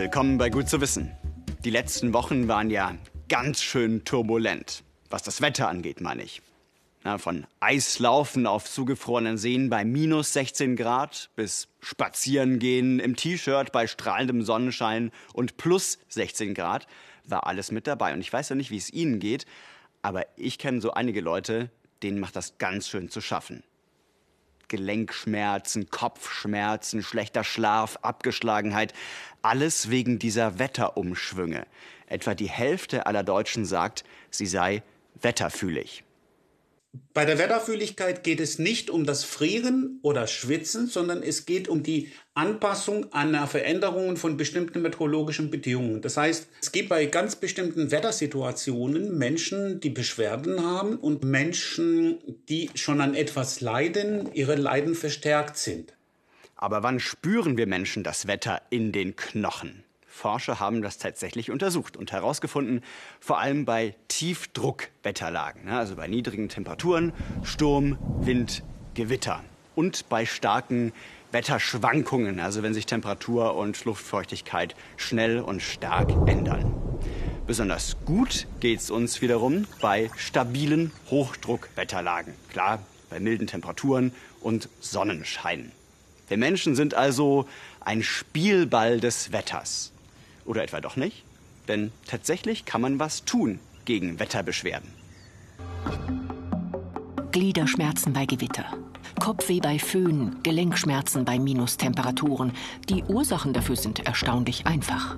Willkommen bei Gut zu wissen. Die letzten Wochen waren ja ganz schön turbulent, was das Wetter angeht, meine ich. Na, von Eislaufen auf zugefrorenen Seen bei minus 16 Grad bis Spazierengehen im T-Shirt bei strahlendem Sonnenschein und plus 16 Grad war alles mit dabei. Und ich weiß ja nicht, wie es Ihnen geht, aber ich kenne so einige Leute, denen macht das ganz schön zu schaffen. Gelenkschmerzen, Kopfschmerzen, schlechter Schlaf, Abgeschlagenheit, alles wegen dieser Wetterumschwünge. Etwa die Hälfte aller Deutschen sagt, sie sei wetterfühlig. Bei der Wetterfühligkeit geht es nicht um das Frieren oder Schwitzen, sondern es geht um die Anpassung an Veränderungen von bestimmten meteorologischen Bedingungen. Das heißt, es gibt bei ganz bestimmten Wettersituationen Menschen, die Beschwerden haben und Menschen, die schon an etwas leiden, ihre Leiden verstärkt sind. Aber wann spüren wir Menschen das Wetter in den Knochen? Forscher haben das tatsächlich untersucht und herausgefunden, vor allem bei Tiefdruckwetterlagen, ne, also bei niedrigen Temperaturen, Sturm, Wind, Gewitter und bei starken Wetterschwankungen, also wenn sich Temperatur und Luftfeuchtigkeit schnell und stark ändern. Besonders gut geht es uns wiederum bei stabilen Hochdruckwetterlagen. Klar, bei milden Temperaturen und Sonnenschein. Wir Menschen sind also ein Spielball des Wetters. Oder etwa doch nicht? Denn tatsächlich kann man was tun gegen Wetterbeschwerden. Gliederschmerzen bei Gewitter, Kopfweh bei Föhn, Gelenkschmerzen bei Minustemperaturen. Die Ursachen dafür sind erstaunlich einfach.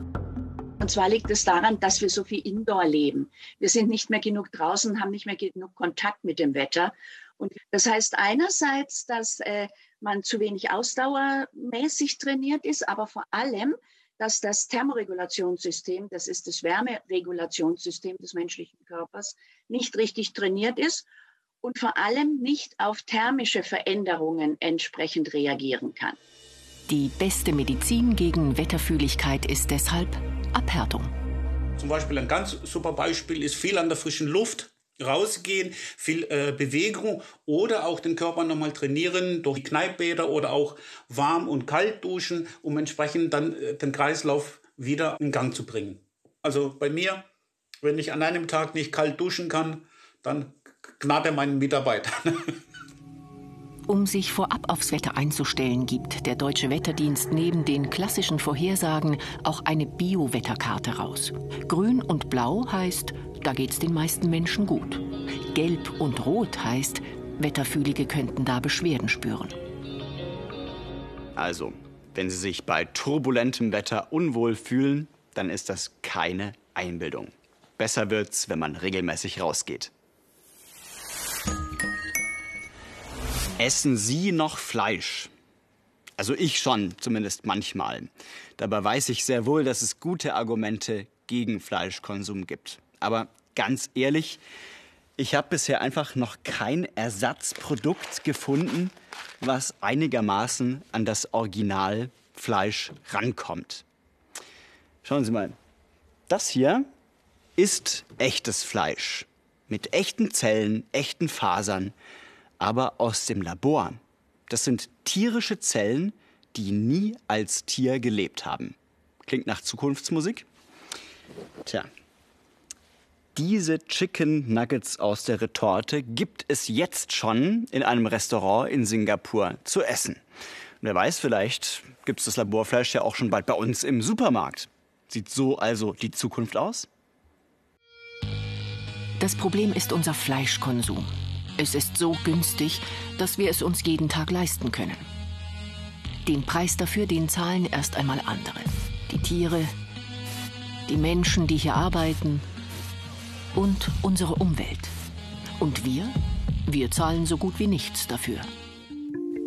Und zwar liegt es daran, dass wir so viel Indoor leben. Wir sind nicht mehr genug draußen, haben nicht mehr genug Kontakt mit dem Wetter. Und das heißt einerseits, dass äh, man zu wenig ausdauermäßig trainiert ist, aber vor allem, dass das Thermoregulationssystem, das ist das Wärmeregulationssystem des menschlichen Körpers, nicht richtig trainiert ist und vor allem nicht auf thermische Veränderungen entsprechend reagieren kann. Die beste Medizin gegen Wetterfühligkeit ist deshalb Abhärtung. Zum Beispiel ein ganz super Beispiel ist viel an der frischen Luft rausgehen, viel äh, Bewegung oder auch den Körper nochmal trainieren durch Kneippbäder oder auch warm und kalt duschen, um entsprechend dann äh, den Kreislauf wieder in Gang zu bringen. Also bei mir, wenn ich an einem Tag nicht kalt duschen kann, dann gnade meinen Mitarbeitern. Um sich vorab aufs Wetter einzustellen, gibt der Deutsche Wetterdienst neben den klassischen Vorhersagen auch eine Bio-Wetterkarte raus. Grün und Blau heißt da geht's den meisten Menschen gut. Gelb und Rot heißt, Wetterfühlige könnten da Beschwerden spüren. Also, wenn Sie sich bei turbulentem Wetter unwohl fühlen, dann ist das keine Einbildung. Besser wird's, wenn man regelmäßig rausgeht. Essen Sie noch Fleisch? Also ich schon, zumindest manchmal. Dabei weiß ich sehr wohl, dass es gute Argumente gegen Fleischkonsum gibt. Aber ganz ehrlich, ich habe bisher einfach noch kein Ersatzprodukt gefunden, was einigermaßen an das Originalfleisch rankommt. Schauen Sie mal, das hier ist echtes Fleisch mit echten Zellen, echten Fasern, aber aus dem Labor. Das sind tierische Zellen, die nie als Tier gelebt haben. Klingt nach Zukunftsmusik? Tja, diese Chicken Nuggets aus der Retorte gibt es jetzt schon in einem Restaurant in Singapur zu essen. Und wer weiß, vielleicht gibt es das Laborfleisch ja auch schon bald bei uns im Supermarkt. Sieht so also die Zukunft aus? Das Problem ist unser Fleischkonsum. Es ist so günstig, dass wir es uns jeden Tag leisten können. Den Preis dafür, den zahlen erst einmal andere. Die Tiere, die Menschen, die hier arbeiten, und unsere Umwelt. Und wir? Wir zahlen so gut wie nichts dafür.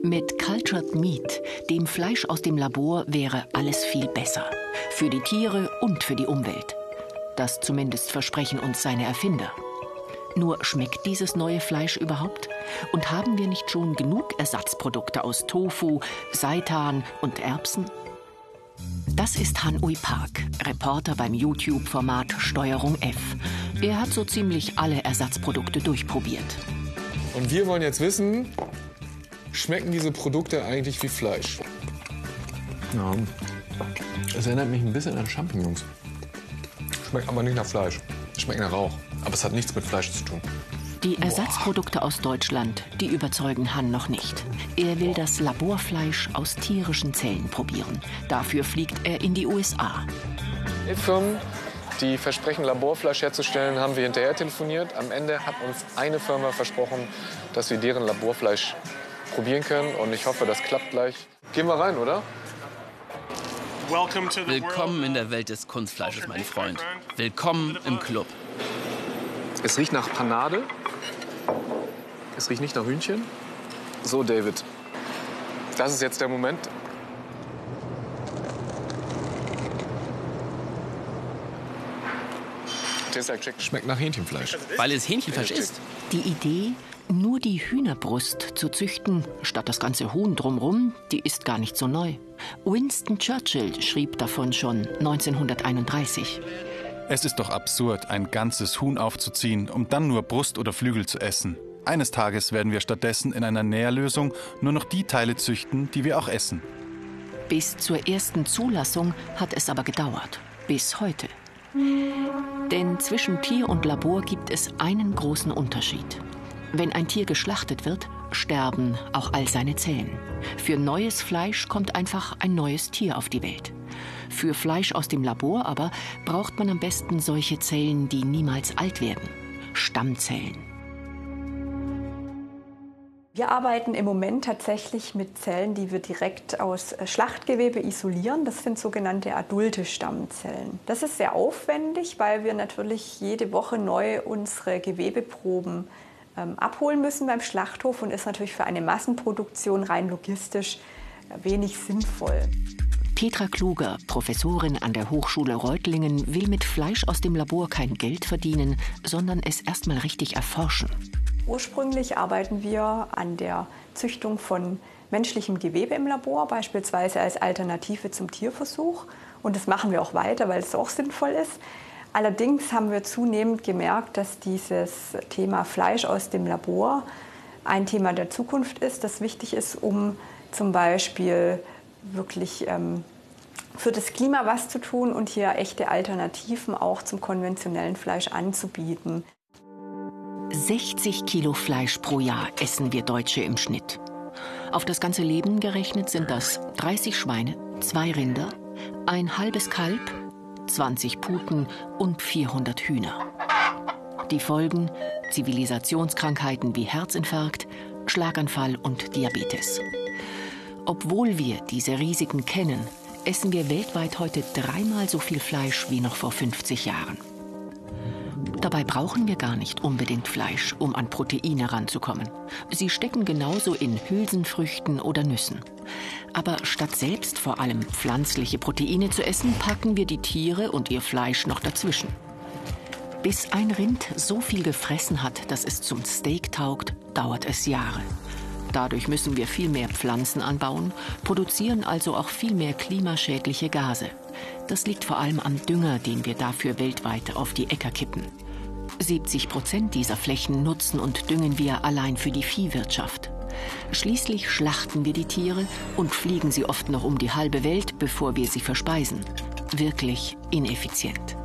Mit Cultured Meat, dem Fleisch aus dem Labor, wäre alles viel besser. Für die Tiere und für die Umwelt. Das zumindest versprechen uns seine Erfinder. Nur schmeckt dieses neue Fleisch überhaupt? Und haben wir nicht schon genug Ersatzprodukte aus Tofu, Seitan und Erbsen? Das ist Han-Ui Park, Reporter beim YouTube-Format Steuerung F. Er hat so ziemlich alle Ersatzprodukte durchprobiert. Und wir wollen jetzt wissen, schmecken diese Produkte eigentlich wie Fleisch? Ja, Es erinnert mich ein bisschen an Champignons. Schmeckt aber nicht nach Fleisch. Schmeckt nach Rauch. Aber es hat nichts mit Fleisch zu tun. Die Ersatzprodukte aus Deutschland, die überzeugen Han noch nicht. Er will das Laborfleisch aus tierischen Zellen probieren. Dafür fliegt er in die USA. Die Firmen, die versprechen, Laborfleisch herzustellen, haben wir hinterher telefoniert. Am Ende hat uns eine Firma versprochen, dass wir deren Laborfleisch probieren können. Und ich hoffe, das klappt gleich. Gehen wir rein, oder? Willkommen in der Welt des Kunstfleisches, mein Freund. Willkommen im Club. Es riecht nach Panade. Es riecht nicht nach Hühnchen. So, David. Das ist jetzt der Moment. Schmeckt nach Hähnchenfleisch. Weil es Hähnchenfleisch ist. Die Idee, nur die Hühnerbrust zu züchten, statt das ganze Huhn drumrum, die ist gar nicht so neu. Winston Churchill schrieb davon schon 1931. Es ist doch absurd, ein ganzes Huhn aufzuziehen, um dann nur Brust oder Flügel zu essen. Eines Tages werden wir stattdessen in einer Nährlösung nur noch die Teile züchten, die wir auch essen. Bis zur ersten Zulassung hat es aber gedauert. Bis heute. Denn zwischen Tier und Labor gibt es einen großen Unterschied. Wenn ein Tier geschlachtet wird, sterben auch all seine Zellen. Für neues Fleisch kommt einfach ein neues Tier auf die Welt. Für Fleisch aus dem Labor aber braucht man am besten solche Zellen, die niemals alt werden. Stammzellen. Wir arbeiten im Moment tatsächlich mit Zellen, die wir direkt aus äh, Schlachtgewebe isolieren. Das sind sogenannte adulte Stammzellen. Das ist sehr aufwendig, weil wir natürlich jede Woche neu unsere Gewebeproben ähm, abholen müssen beim Schlachthof und ist natürlich für eine Massenproduktion rein logistisch äh, wenig sinnvoll. Petra Kluger, Professorin an der Hochschule Reutlingen, will mit Fleisch aus dem Labor kein Geld verdienen, sondern es erstmal richtig erforschen. Ursprünglich arbeiten wir an der Züchtung von menschlichem Gewebe im Labor, beispielsweise als Alternative zum Tierversuch. Und das machen wir auch weiter, weil es auch sinnvoll ist. Allerdings haben wir zunehmend gemerkt, dass dieses Thema Fleisch aus dem Labor ein Thema der Zukunft ist, das wichtig ist, um zum Beispiel wirklich ähm, für das Klima was zu tun und hier echte Alternativen auch zum konventionellen Fleisch anzubieten. 60 Kilo Fleisch pro Jahr essen wir Deutsche im Schnitt. Auf das ganze Leben gerechnet sind das 30 Schweine, zwei Rinder, ein halbes Kalb, 20 Puten und 400 Hühner. Die Folgen Zivilisationskrankheiten wie Herzinfarkt, Schlaganfall und Diabetes. Obwohl wir diese Risiken kennen, essen wir weltweit heute dreimal so viel Fleisch wie noch vor 50 Jahren. Dabei brauchen wir gar nicht unbedingt Fleisch, um an Proteine ranzukommen. Sie stecken genauso in Hülsenfrüchten oder Nüssen. Aber statt selbst vor allem pflanzliche Proteine zu essen, packen wir die Tiere und ihr Fleisch noch dazwischen. Bis ein Rind so viel gefressen hat, dass es zum Steak taugt, dauert es Jahre. Dadurch müssen wir viel mehr Pflanzen anbauen, produzieren also auch viel mehr klimaschädliche Gase. Das liegt vor allem am Dünger, den wir dafür weltweit auf die Äcker kippen. 70 Prozent dieser Flächen nutzen und düngen wir allein für die Viehwirtschaft. Schließlich schlachten wir die Tiere und fliegen sie oft noch um die halbe Welt, bevor wir sie verspeisen. Wirklich ineffizient.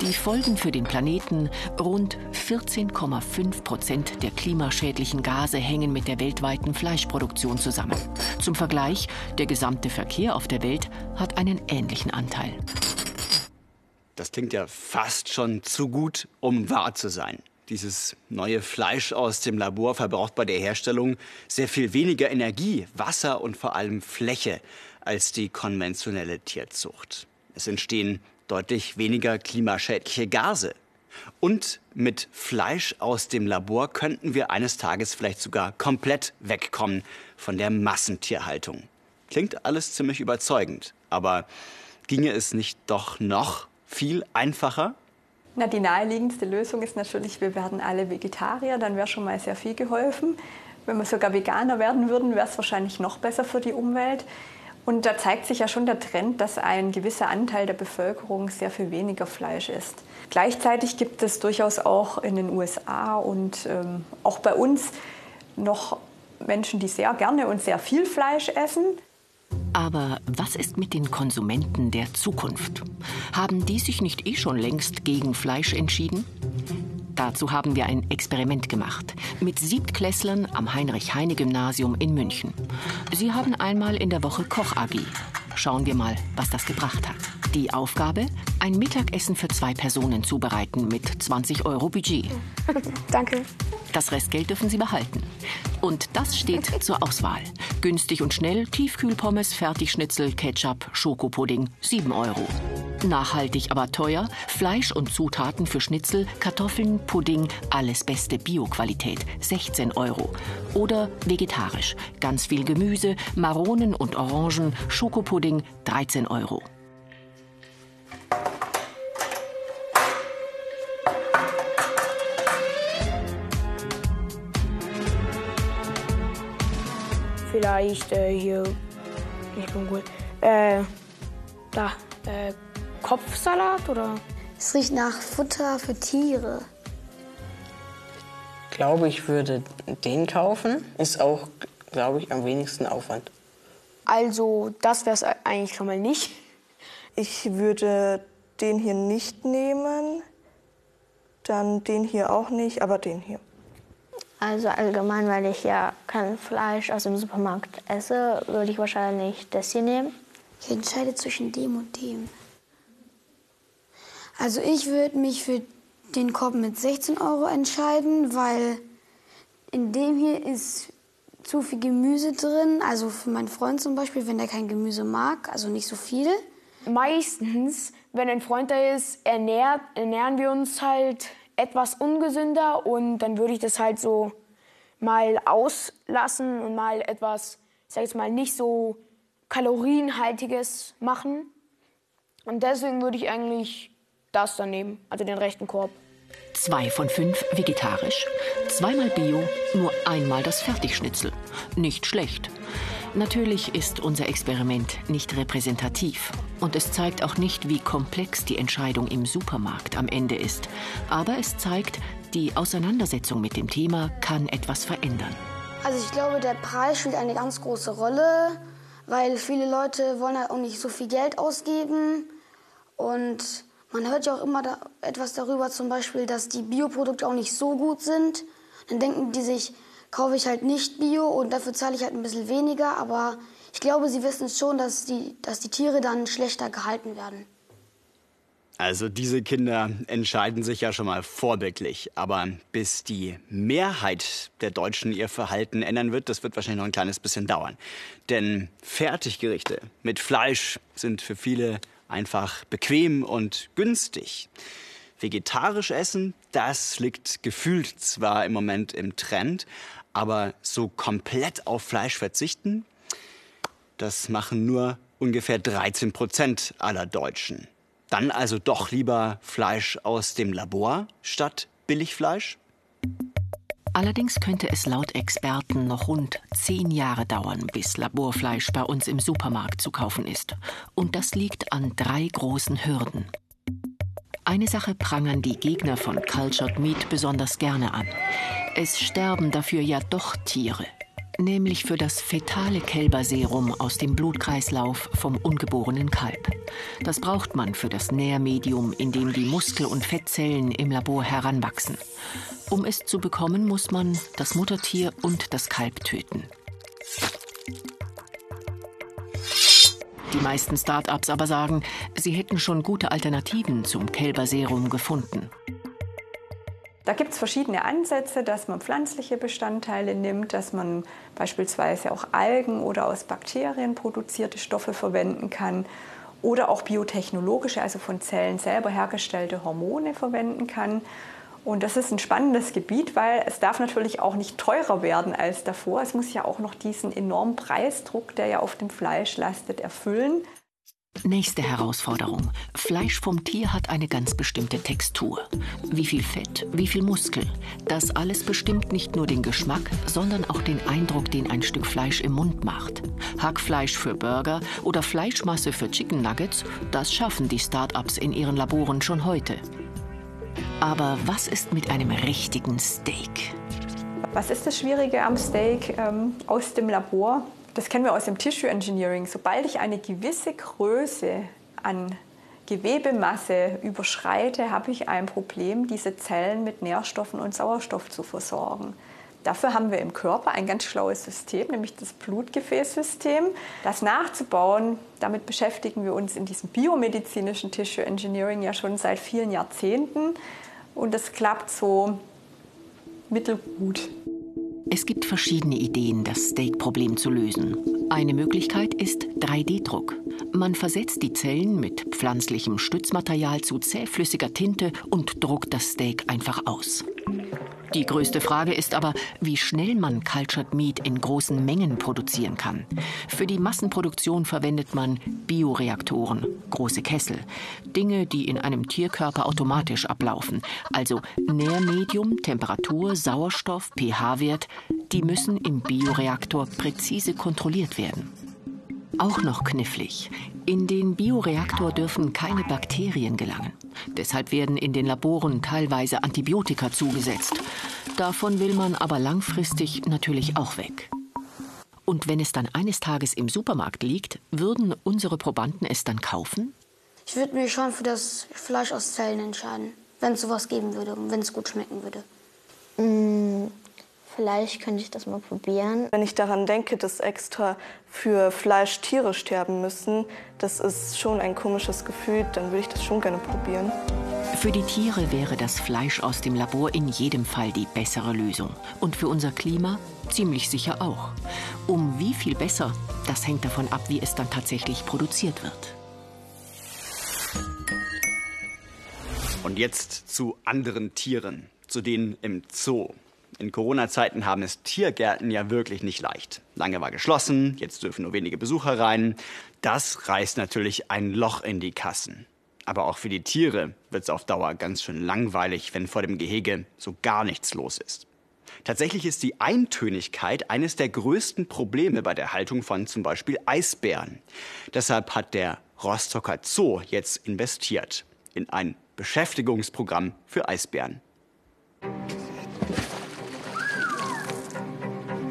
Die Folgen für den Planeten, rund 14,5 Prozent der klimaschädlichen Gase hängen mit der weltweiten Fleischproduktion zusammen. Zum Vergleich, der gesamte Verkehr auf der Welt hat einen ähnlichen Anteil. Das klingt ja fast schon zu gut, um wahr zu sein. Dieses neue Fleisch aus dem Labor verbraucht bei der Herstellung sehr viel weniger Energie, Wasser und vor allem Fläche als die konventionelle Tierzucht. Es entstehen deutlich weniger klimaschädliche Gase. Und mit Fleisch aus dem Labor könnten wir eines Tages vielleicht sogar komplett wegkommen von der Massentierhaltung. Klingt alles ziemlich überzeugend, aber ginge es nicht doch noch viel einfacher? Na, die naheliegendste Lösung ist natürlich, wir werden alle Vegetarier, dann wäre schon mal sehr viel geholfen. Wenn wir sogar Veganer werden würden, wäre es wahrscheinlich noch besser für die Umwelt. Und da zeigt sich ja schon der Trend, dass ein gewisser Anteil der Bevölkerung sehr viel weniger Fleisch isst. Gleichzeitig gibt es durchaus auch in den USA und ähm, auch bei uns noch Menschen, die sehr gerne und sehr viel Fleisch essen. Aber was ist mit den Konsumenten der Zukunft? Haben die sich nicht eh schon längst gegen Fleisch entschieden? Dazu haben wir ein Experiment gemacht mit Siebtklässlern am Heinrich-Heine-Gymnasium in München. Sie haben einmal in der Woche Koch-AG. Schauen wir mal, was das gebracht hat. Die Aufgabe? Ein Mittagessen für zwei Personen zubereiten mit 20 Euro Budget. Danke. Das Restgeld dürfen Sie behalten. Und das steht zur Auswahl. Günstig und schnell Tiefkühlpommes, Fertigschnitzel, Ketchup, Schokopudding, 7 Euro. Nachhaltig, aber teuer, Fleisch und Zutaten für Schnitzel, Kartoffeln, Pudding, alles beste Bioqualität, 16 Euro. Oder vegetarisch, ganz viel Gemüse, Maronen und Orangen, Schokopudding, 13 Euro. Vielleicht äh, hier, nicht ungut, äh, da, äh, Kopfsalat oder? Es riecht nach Futter für Tiere. Ich glaube, ich würde den kaufen. Ist auch, glaube ich, am wenigsten Aufwand. Also, das wäre es eigentlich schon mal nicht. Ich würde den hier nicht nehmen, dann den hier auch nicht, aber den hier. Also allgemein, weil ich ja kein Fleisch aus dem Supermarkt esse, würde ich wahrscheinlich das hier nehmen. Ich entscheide zwischen dem und dem. Also ich würde mich für den Korb mit 16 Euro entscheiden, weil in dem hier ist zu viel Gemüse drin. Also für meinen Freund zum Beispiel, wenn er kein Gemüse mag, also nicht so viel. Meistens, wenn ein Freund da ist, ernährt, ernähren wir uns halt etwas ungesünder und dann würde ich das halt so mal auslassen und mal etwas, ich sag jetzt mal, nicht so kalorienhaltiges machen. Und deswegen würde ich eigentlich das dann nehmen, also den rechten Korb. Zwei von fünf vegetarisch, zweimal Bio, nur einmal das Fertigschnitzel. Nicht schlecht. Natürlich ist unser Experiment nicht repräsentativ und es zeigt auch nicht, wie komplex die Entscheidung im Supermarkt am Ende ist. Aber es zeigt, die Auseinandersetzung mit dem Thema kann etwas verändern. Also ich glaube, der Preis spielt eine ganz große Rolle, weil viele Leute wollen halt auch nicht so viel Geld ausgeben und man hört ja auch immer da etwas darüber, zum Beispiel, dass die Bioprodukte auch nicht so gut sind. Dann denken die sich, kaufe ich halt nicht Bio und dafür zahle ich halt ein bisschen weniger. Aber ich glaube, sie wissen schon, dass die, dass die Tiere dann schlechter gehalten werden. Also diese Kinder entscheiden sich ja schon mal vorbildlich. Aber bis die Mehrheit der Deutschen ihr Verhalten ändern wird, das wird wahrscheinlich noch ein kleines bisschen dauern. Denn Fertiggerichte mit Fleisch sind für viele einfach bequem und günstig. Vegetarisch essen, das liegt gefühlt zwar im Moment im Trend, aber so komplett auf Fleisch verzichten, das machen nur ungefähr 13 Prozent aller Deutschen. Dann also doch lieber Fleisch aus dem Labor statt Billigfleisch? Allerdings könnte es laut Experten noch rund zehn Jahre dauern, bis Laborfleisch bei uns im Supermarkt zu kaufen ist. Und das liegt an drei großen Hürden. Eine Sache prangern die Gegner von Cultured Meat besonders gerne an. Es sterben dafür ja doch Tiere, nämlich für das fetale Kälberserum aus dem Blutkreislauf vom ungeborenen Kalb. Das braucht man für das Nährmedium, in dem die Muskel- und Fettzellen im Labor heranwachsen. Um es zu bekommen, muss man das Muttertier und das Kalb töten. Die meisten Start-ups aber sagen, sie hätten schon gute Alternativen zum Kälberserum gefunden. Da gibt es verschiedene Ansätze, dass man pflanzliche Bestandteile nimmt, dass man beispielsweise auch Algen oder aus Bakterien produzierte Stoffe verwenden kann oder auch biotechnologische, also von Zellen selber hergestellte Hormone verwenden kann. Und das ist ein spannendes Gebiet, weil es darf natürlich auch nicht teurer werden als davor. Es muss ja auch noch diesen enormen Preisdruck, der ja auf dem Fleisch lastet, erfüllen. Nächste Herausforderung. Fleisch vom Tier hat eine ganz bestimmte Textur. Wie viel Fett, wie viel Muskel. Das alles bestimmt nicht nur den Geschmack, sondern auch den Eindruck, den ein Stück Fleisch im Mund macht. Hackfleisch für Burger oder Fleischmasse für Chicken Nuggets, das schaffen die Start-ups in ihren Laboren schon heute. Aber was ist mit einem richtigen Steak? Was ist das Schwierige am Steak ähm, aus dem Labor? Das kennen wir aus dem Tissue Engineering. Sobald ich eine gewisse Größe an Gewebemasse überschreite, habe ich ein Problem, diese Zellen mit Nährstoffen und Sauerstoff zu versorgen. Dafür haben wir im Körper ein ganz schlaues System, nämlich das Blutgefäßsystem. Das nachzubauen, damit beschäftigen wir uns in diesem biomedizinischen Tissue Engineering ja schon seit vielen Jahrzehnten. Und das klappt so mittelgut. Es gibt verschiedene Ideen, das Steak-Problem zu lösen. Eine Möglichkeit ist 3D-Druck. Man versetzt die Zellen mit pflanzlichem Stützmaterial zu zähflüssiger Tinte und druckt das Steak einfach aus. Die größte Frage ist aber, wie schnell man Cultured Meat in großen Mengen produzieren kann. Für die Massenproduktion verwendet man Bioreaktoren, große Kessel, Dinge, die in einem Tierkörper automatisch ablaufen. Also Nährmedium, Temperatur, Sauerstoff, pH-Wert, die müssen im Bioreaktor präzise kontrolliert werden. Auch noch knifflig. In den Bioreaktor dürfen keine Bakterien gelangen. Deshalb werden in den Laboren teilweise Antibiotika zugesetzt. Davon will man aber langfristig natürlich auch weg. Und wenn es dann eines Tages im Supermarkt liegt, würden unsere Probanden es dann kaufen? Ich würde mich schon für das Fleisch aus Zellen entscheiden, wenn es sowas geben würde und wenn es gut schmecken würde. Vielleicht könnte ich das mal probieren. Wenn ich daran denke, dass extra für Fleisch Tiere sterben müssen, das ist schon ein komisches Gefühl, dann würde ich das schon gerne probieren. Für die Tiere wäre das Fleisch aus dem Labor in jedem Fall die bessere Lösung. Und für unser Klima ziemlich sicher auch. Um wie viel besser, das hängt davon ab, wie es dann tatsächlich produziert wird. Und jetzt zu anderen Tieren, zu denen im Zoo. In Corona-Zeiten haben es Tiergärten ja wirklich nicht leicht. Lange war geschlossen, jetzt dürfen nur wenige Besucher rein. Das reißt natürlich ein Loch in die Kassen. Aber auch für die Tiere wird es auf Dauer ganz schön langweilig, wenn vor dem Gehege so gar nichts los ist. Tatsächlich ist die Eintönigkeit eines der größten Probleme bei der Haltung von zum Beispiel Eisbären. Deshalb hat der Rostocker Zoo jetzt investiert in ein Beschäftigungsprogramm für Eisbären.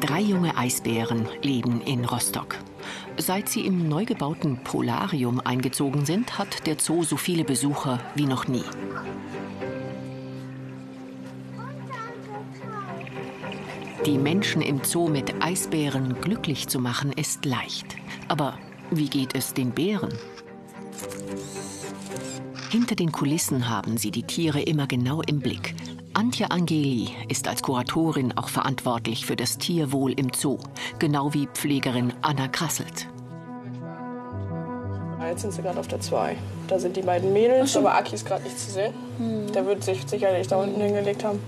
Drei junge Eisbären leben in Rostock. Seit sie im neu gebauten Polarium eingezogen sind, hat der Zoo so viele Besucher wie noch nie. Die Menschen im Zoo mit Eisbären glücklich zu machen, ist leicht. Aber wie geht es den Bären? Hinter den Kulissen haben sie die Tiere immer genau im Blick. Antje Angeli ist als Kuratorin auch verantwortlich für das Tierwohl im Zoo, genau wie Pflegerin Anna Krasselt. Jetzt sind sie gerade auf der 2. Da sind die beiden Mädels, aber Aki ist gerade nicht zu sehen. Hm. Der wird sich sicherlich da unten hingelegt haben.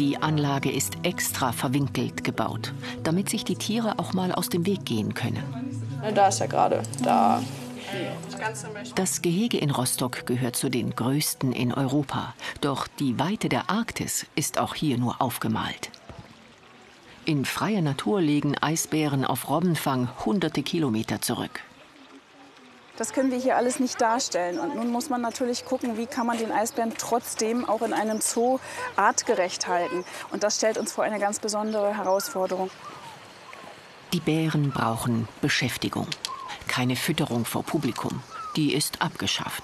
Die Anlage ist extra verwinkelt gebaut, damit sich die Tiere auch mal aus dem Weg gehen können. Da ist er gerade. Da das Gehege in Rostock gehört zu den größten in Europa. Doch die Weite der Arktis ist auch hier nur aufgemalt. In freier Natur legen Eisbären auf Robbenfang hunderte Kilometer zurück. Das können wir hier alles nicht darstellen. Und nun muss man natürlich gucken, wie kann man den Eisbären trotzdem auch in einem Zoo artgerecht halten. Und das stellt uns vor eine ganz besondere Herausforderung. Die Bären brauchen Beschäftigung keine Fütterung vor Publikum. Die ist abgeschafft.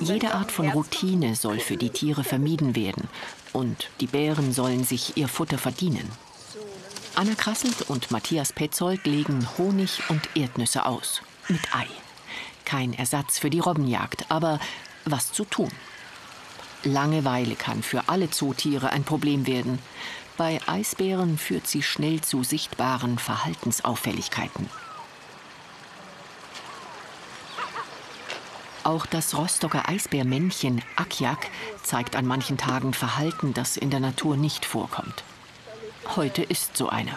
Jede Art von Routine soll für die Tiere vermieden werden. Und die Bären sollen sich ihr Futter verdienen. Anna Krasselt und Matthias Petzold legen Honig und Erdnüsse aus. Mit Ei. Kein Ersatz für die Robbenjagd, aber was zu tun. Langeweile kann für alle Zootiere ein Problem werden. Bei Eisbären führt sie schnell zu sichtbaren Verhaltensauffälligkeiten. Auch das Rostocker Eisbärmännchen Akjak zeigt an manchen Tagen Verhalten, das in der Natur nicht vorkommt. Heute ist so einer.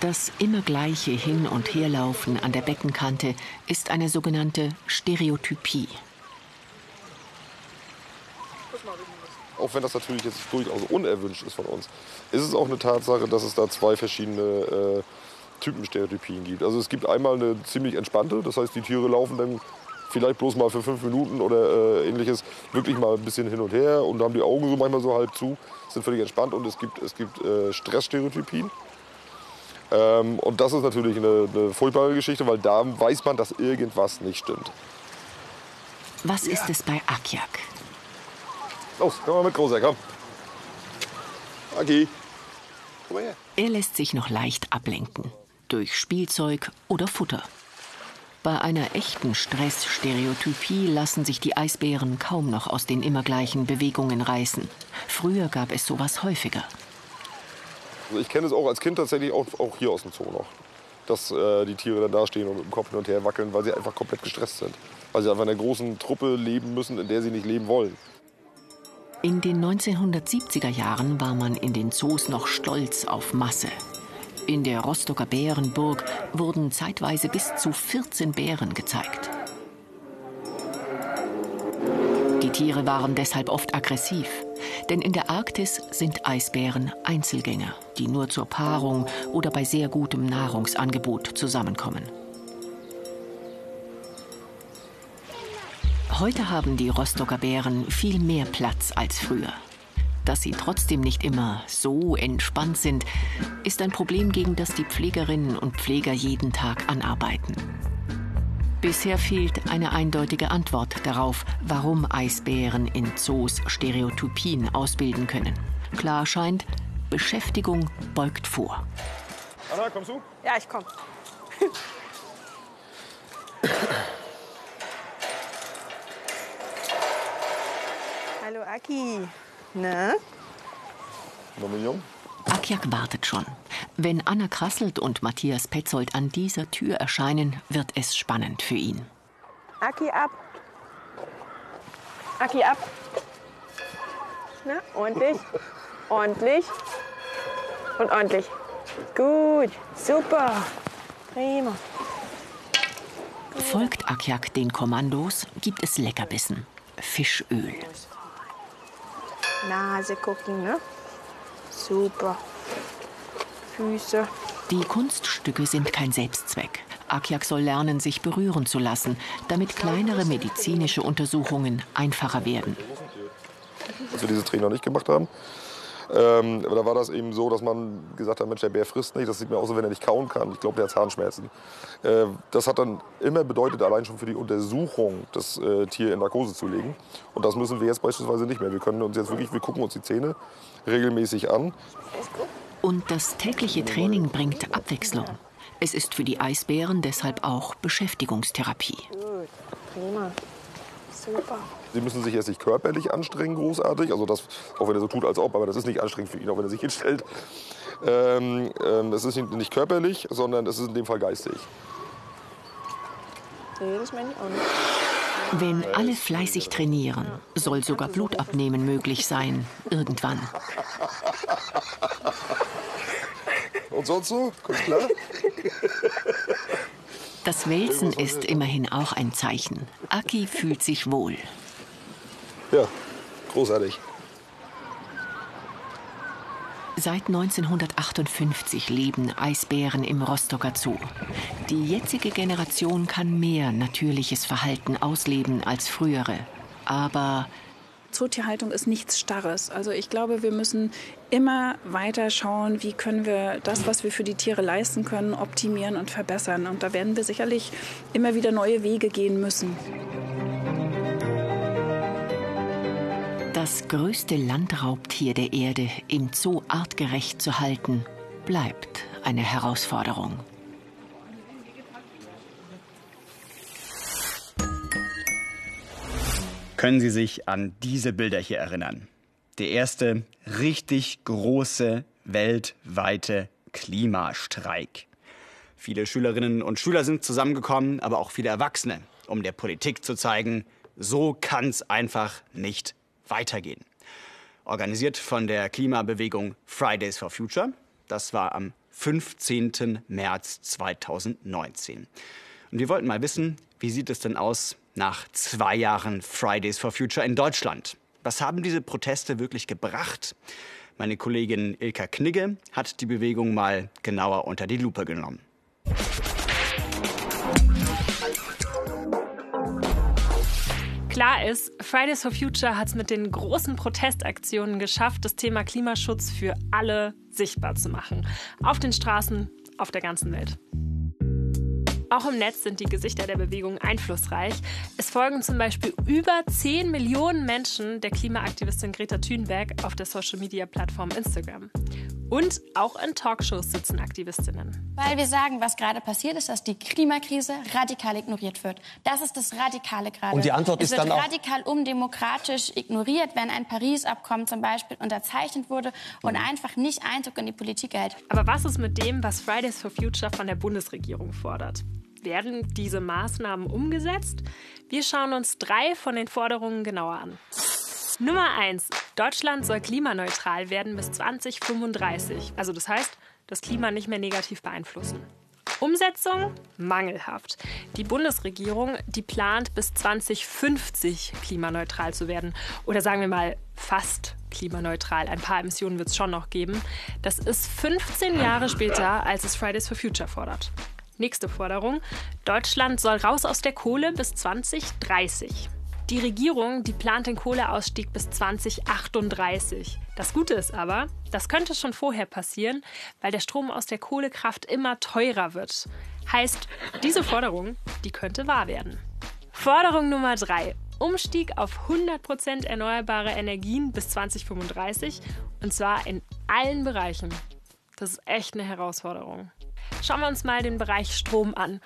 Das immer gleiche Hin- und Herlaufen an der Beckenkante ist eine sogenannte Stereotypie. Auch wenn das natürlich jetzt durchaus unerwünscht ist von uns, ist es auch eine Tatsache, dass es da zwei verschiedene äh, Typenstereotypien gibt. Also es gibt einmal eine ziemlich entspannte, das heißt die Tiere laufen dann vielleicht bloß mal für fünf Minuten oder äh, ähnliches wirklich mal ein bisschen hin und her und haben die Augen so manchmal so halb zu, sind völlig entspannt und es gibt, es gibt äh, Stressstereotypien. Ähm, und das ist natürlich eine, eine furchtbare Geschichte, weil da weiß man, dass irgendwas nicht stimmt. Was ist es bei Akjak? Los, komm mal mit, Großer, komm. Aki, komm mal her. Er lässt sich noch leicht ablenken. Durch Spielzeug oder Futter. Bei einer echten Stressstereotypie lassen sich die Eisbären kaum noch aus den immer gleichen Bewegungen reißen. Früher gab es sowas häufiger. Also ich kenne es auch als Kind tatsächlich auch, auch hier aus dem Zoo noch. Dass äh, die Tiere dann da stehen und mit dem Kopf hin und her wackeln, weil sie einfach komplett gestresst sind. Weil sie einfach in einer großen Truppe leben müssen, in der sie nicht leben wollen. In den 1970er Jahren war man in den Zoos noch stolz auf Masse. In der Rostocker Bärenburg wurden zeitweise bis zu 14 Bären gezeigt. Die Tiere waren deshalb oft aggressiv, denn in der Arktis sind Eisbären Einzelgänger, die nur zur Paarung oder bei sehr gutem Nahrungsangebot zusammenkommen. Heute haben die Rostocker Bären viel mehr Platz als früher. Dass sie trotzdem nicht immer so entspannt sind, ist ein Problem, gegen das die Pflegerinnen und Pfleger jeden Tag anarbeiten. Bisher fehlt eine eindeutige Antwort darauf, warum Eisbären in Zoos Stereotypien ausbilden können. Klar scheint, Beschäftigung beugt vor. Anna, kommst du? Ja, ich komm. Hallo Aki. Na? Dominion? Akjak wartet schon. Wenn Anna Krasselt und Matthias Petzold an dieser Tür erscheinen, wird es spannend für ihn. Aki ab. Aki ab. Na, ordentlich. Ordentlich. Und ordentlich. Gut. Super. Prima. Folgt Akjak den Kommandos, gibt es Leckerbissen. Fischöl. Nase gucken, ne? Super. Füße. Die Kunststücke sind kein Selbstzweck. Akjak soll lernen, sich berühren zu lassen, damit kleinere medizinische Untersuchungen einfacher werden. Als wir dieses Training noch nicht gemacht haben, ähm, aber da war das eben so, dass man gesagt hat, Mensch, der Bär frisst nicht, das sieht mir aus, als wenn er nicht kauen kann. Ich glaube, der hat Zahnschmerzen. Äh, das hat dann immer bedeutet, allein schon für die Untersuchung das äh, Tier in Narkose zu legen. Und das müssen wir jetzt beispielsweise nicht mehr. Wir können uns jetzt wirklich, wir gucken uns die Zähne regelmäßig an. Und das tägliche Training bringt Abwechslung. Es ist für die Eisbären deshalb auch Beschäftigungstherapie. Gut. Prima. Super. Sie müssen sich jetzt nicht körperlich anstrengen, großartig. Also das, auch wenn er so tut, als ob, aber das ist nicht anstrengend für ihn, auch wenn er sich hinstellt. Ähm, ähm, das ist nicht, nicht körperlich, sondern es ist in dem Fall geistig. Nee, das meine ich auch nicht. Wenn alle fleißig trainieren, soll sogar Blutabnehmen möglich sein, irgendwann. Und sonst so? Kommt klar? Das Wälzen ist immerhin auch ein Zeichen. Aki fühlt sich wohl. Ja, großartig. Seit 1958 leben Eisbären im Rostocker Zoo. Die jetzige Generation kann mehr natürliches Verhalten ausleben als frühere. Aber Zootierhaltung ist nichts Starres. Also ich glaube, wir müssen immer weiter schauen, wie können wir das, was wir für die Tiere leisten können, optimieren und verbessern. Und da werden wir sicherlich immer wieder neue Wege gehen müssen. das größte Landraubtier der Erde im Zoo artgerecht zu halten, bleibt eine Herausforderung. Können Sie sich an diese Bilder hier erinnern? Der erste richtig große weltweite Klimastreik. Viele Schülerinnen und Schüler sind zusammengekommen, aber auch viele Erwachsene, um der Politik zu zeigen, so kann es einfach nicht weitergehen. Organisiert von der Klimabewegung Fridays for Future. Das war am 15. März 2019. Und wir wollten mal wissen, wie sieht es denn aus nach zwei Jahren Fridays for Future in Deutschland? Was haben diese Proteste wirklich gebracht? Meine Kollegin Ilka Knigge hat die Bewegung mal genauer unter die Lupe genommen. Klar ist, Fridays for Future hat es mit den großen Protestaktionen geschafft, das Thema Klimaschutz für alle sichtbar zu machen. Auf den Straßen, auf der ganzen Welt. Auch im Netz sind die Gesichter der Bewegung einflussreich. Es folgen zum Beispiel über 10 Millionen Menschen der Klimaaktivistin Greta Thunberg auf der Social-Media-Plattform Instagram. Und auch in Talkshows sitzen Aktivistinnen. Weil wir sagen, was gerade passiert ist, dass die Klimakrise radikal ignoriert wird. Das ist das Radikale gerade. Und die Antwort es ist dann wird auch radikal undemokratisch ignoriert, wenn ein Paris-Abkommen zum Beispiel unterzeichnet wurde und Mhm. einfach nicht Einzug in die Politik erhält. Aber was ist mit dem, was Fridays for Future von der Bundesregierung fordert? Werden diese Maßnahmen umgesetzt? Wir schauen uns drei von den Forderungen genauer an. Nummer 1. Deutschland soll klimaneutral werden bis 2035. Also das heißt, das Klima nicht mehr negativ beeinflussen. Umsetzung mangelhaft. Die Bundesregierung, die plant bis 2050 klimaneutral zu werden. Oder sagen wir mal fast klimaneutral. Ein paar Emissionen wird es schon noch geben. Das ist 15 Jahre später, als es Fridays for Future fordert. Nächste Forderung. Deutschland soll raus aus der Kohle bis 2030. Die Regierung, die plant den Kohleausstieg bis 2038. Das Gute ist aber, das könnte schon vorher passieren, weil der Strom aus der Kohlekraft immer teurer wird. Heißt, diese Forderung, die könnte wahr werden. Forderung Nummer 3. Umstieg auf 100% erneuerbare Energien bis 2035 und zwar in allen Bereichen. Das ist echt eine Herausforderung. Schauen wir uns mal den Bereich Strom an.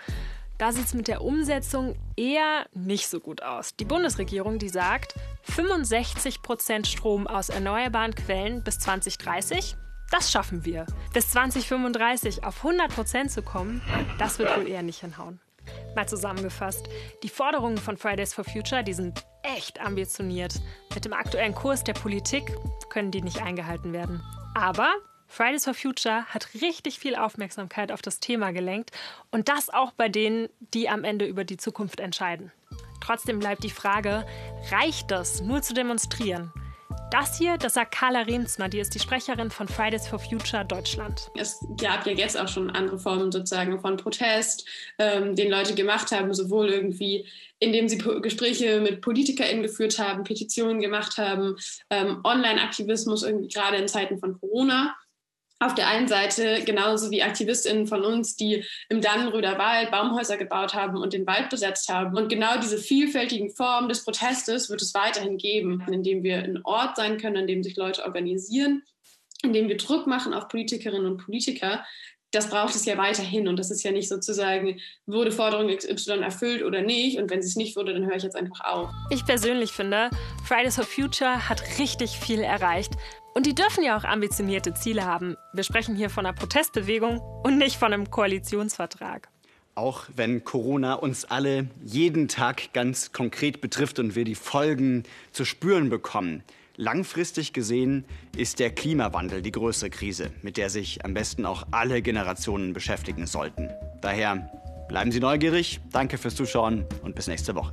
Da sieht es mit der Umsetzung eher nicht so gut aus. Die Bundesregierung, die sagt, 65% Strom aus erneuerbaren Quellen bis 2030, das schaffen wir. Bis 2035 auf 100% zu kommen, das wird wohl eher nicht hinhauen. Mal zusammengefasst, die Forderungen von Fridays for Future, die sind echt ambitioniert. Mit dem aktuellen Kurs der Politik können die nicht eingehalten werden. Aber Fridays for Future hat richtig viel Aufmerksamkeit auf das Thema gelenkt und das auch bei denen, die am Ende über die Zukunft entscheiden. Trotzdem bleibt die Frage, reicht das, nur zu demonstrieren? Das hier, das sagt Carla Remsma, die ist die Sprecherin von Fridays for Future Deutschland. Es gab ja jetzt auch schon andere Formen sozusagen von Protest, ähm, den Leute gemacht haben, sowohl irgendwie, indem sie Gespräche mit PolitikerInnen geführt haben, Petitionen gemacht haben, ähm, Online-Aktivismus irgendwie gerade in Zeiten von Corona auf der einen Seite genauso wie AktivistInnen von uns, die im Dannenröder Wald Baumhäuser gebaut haben und den Wald besetzt haben. Und genau diese vielfältigen Formen des Protestes wird es weiterhin geben, indem wir ein Ort sein können, an dem sich Leute organisieren, indem wir Druck machen auf Politikerinnen und Politiker. Das braucht es ja weiterhin und das ist ja nicht sozusagen, wurde Forderung XY erfüllt oder nicht und wenn sie es nicht wurde, dann höre ich jetzt einfach auf. Ich persönlich finde, Fridays for Future hat richtig viel erreicht. Und die dürfen ja auch ambitionierte Ziele haben. Wir sprechen hier von einer Protestbewegung und nicht von einem Koalitionsvertrag. Auch wenn Corona uns alle jeden Tag ganz konkret betrifft und wir die Folgen zu spüren bekommen. Langfristig gesehen ist der Klimawandel die größte Krise, mit der sich am besten auch alle Generationen beschäftigen sollten. Daher bleiben Sie neugierig, danke fürs Zuschauen und bis nächste Woche.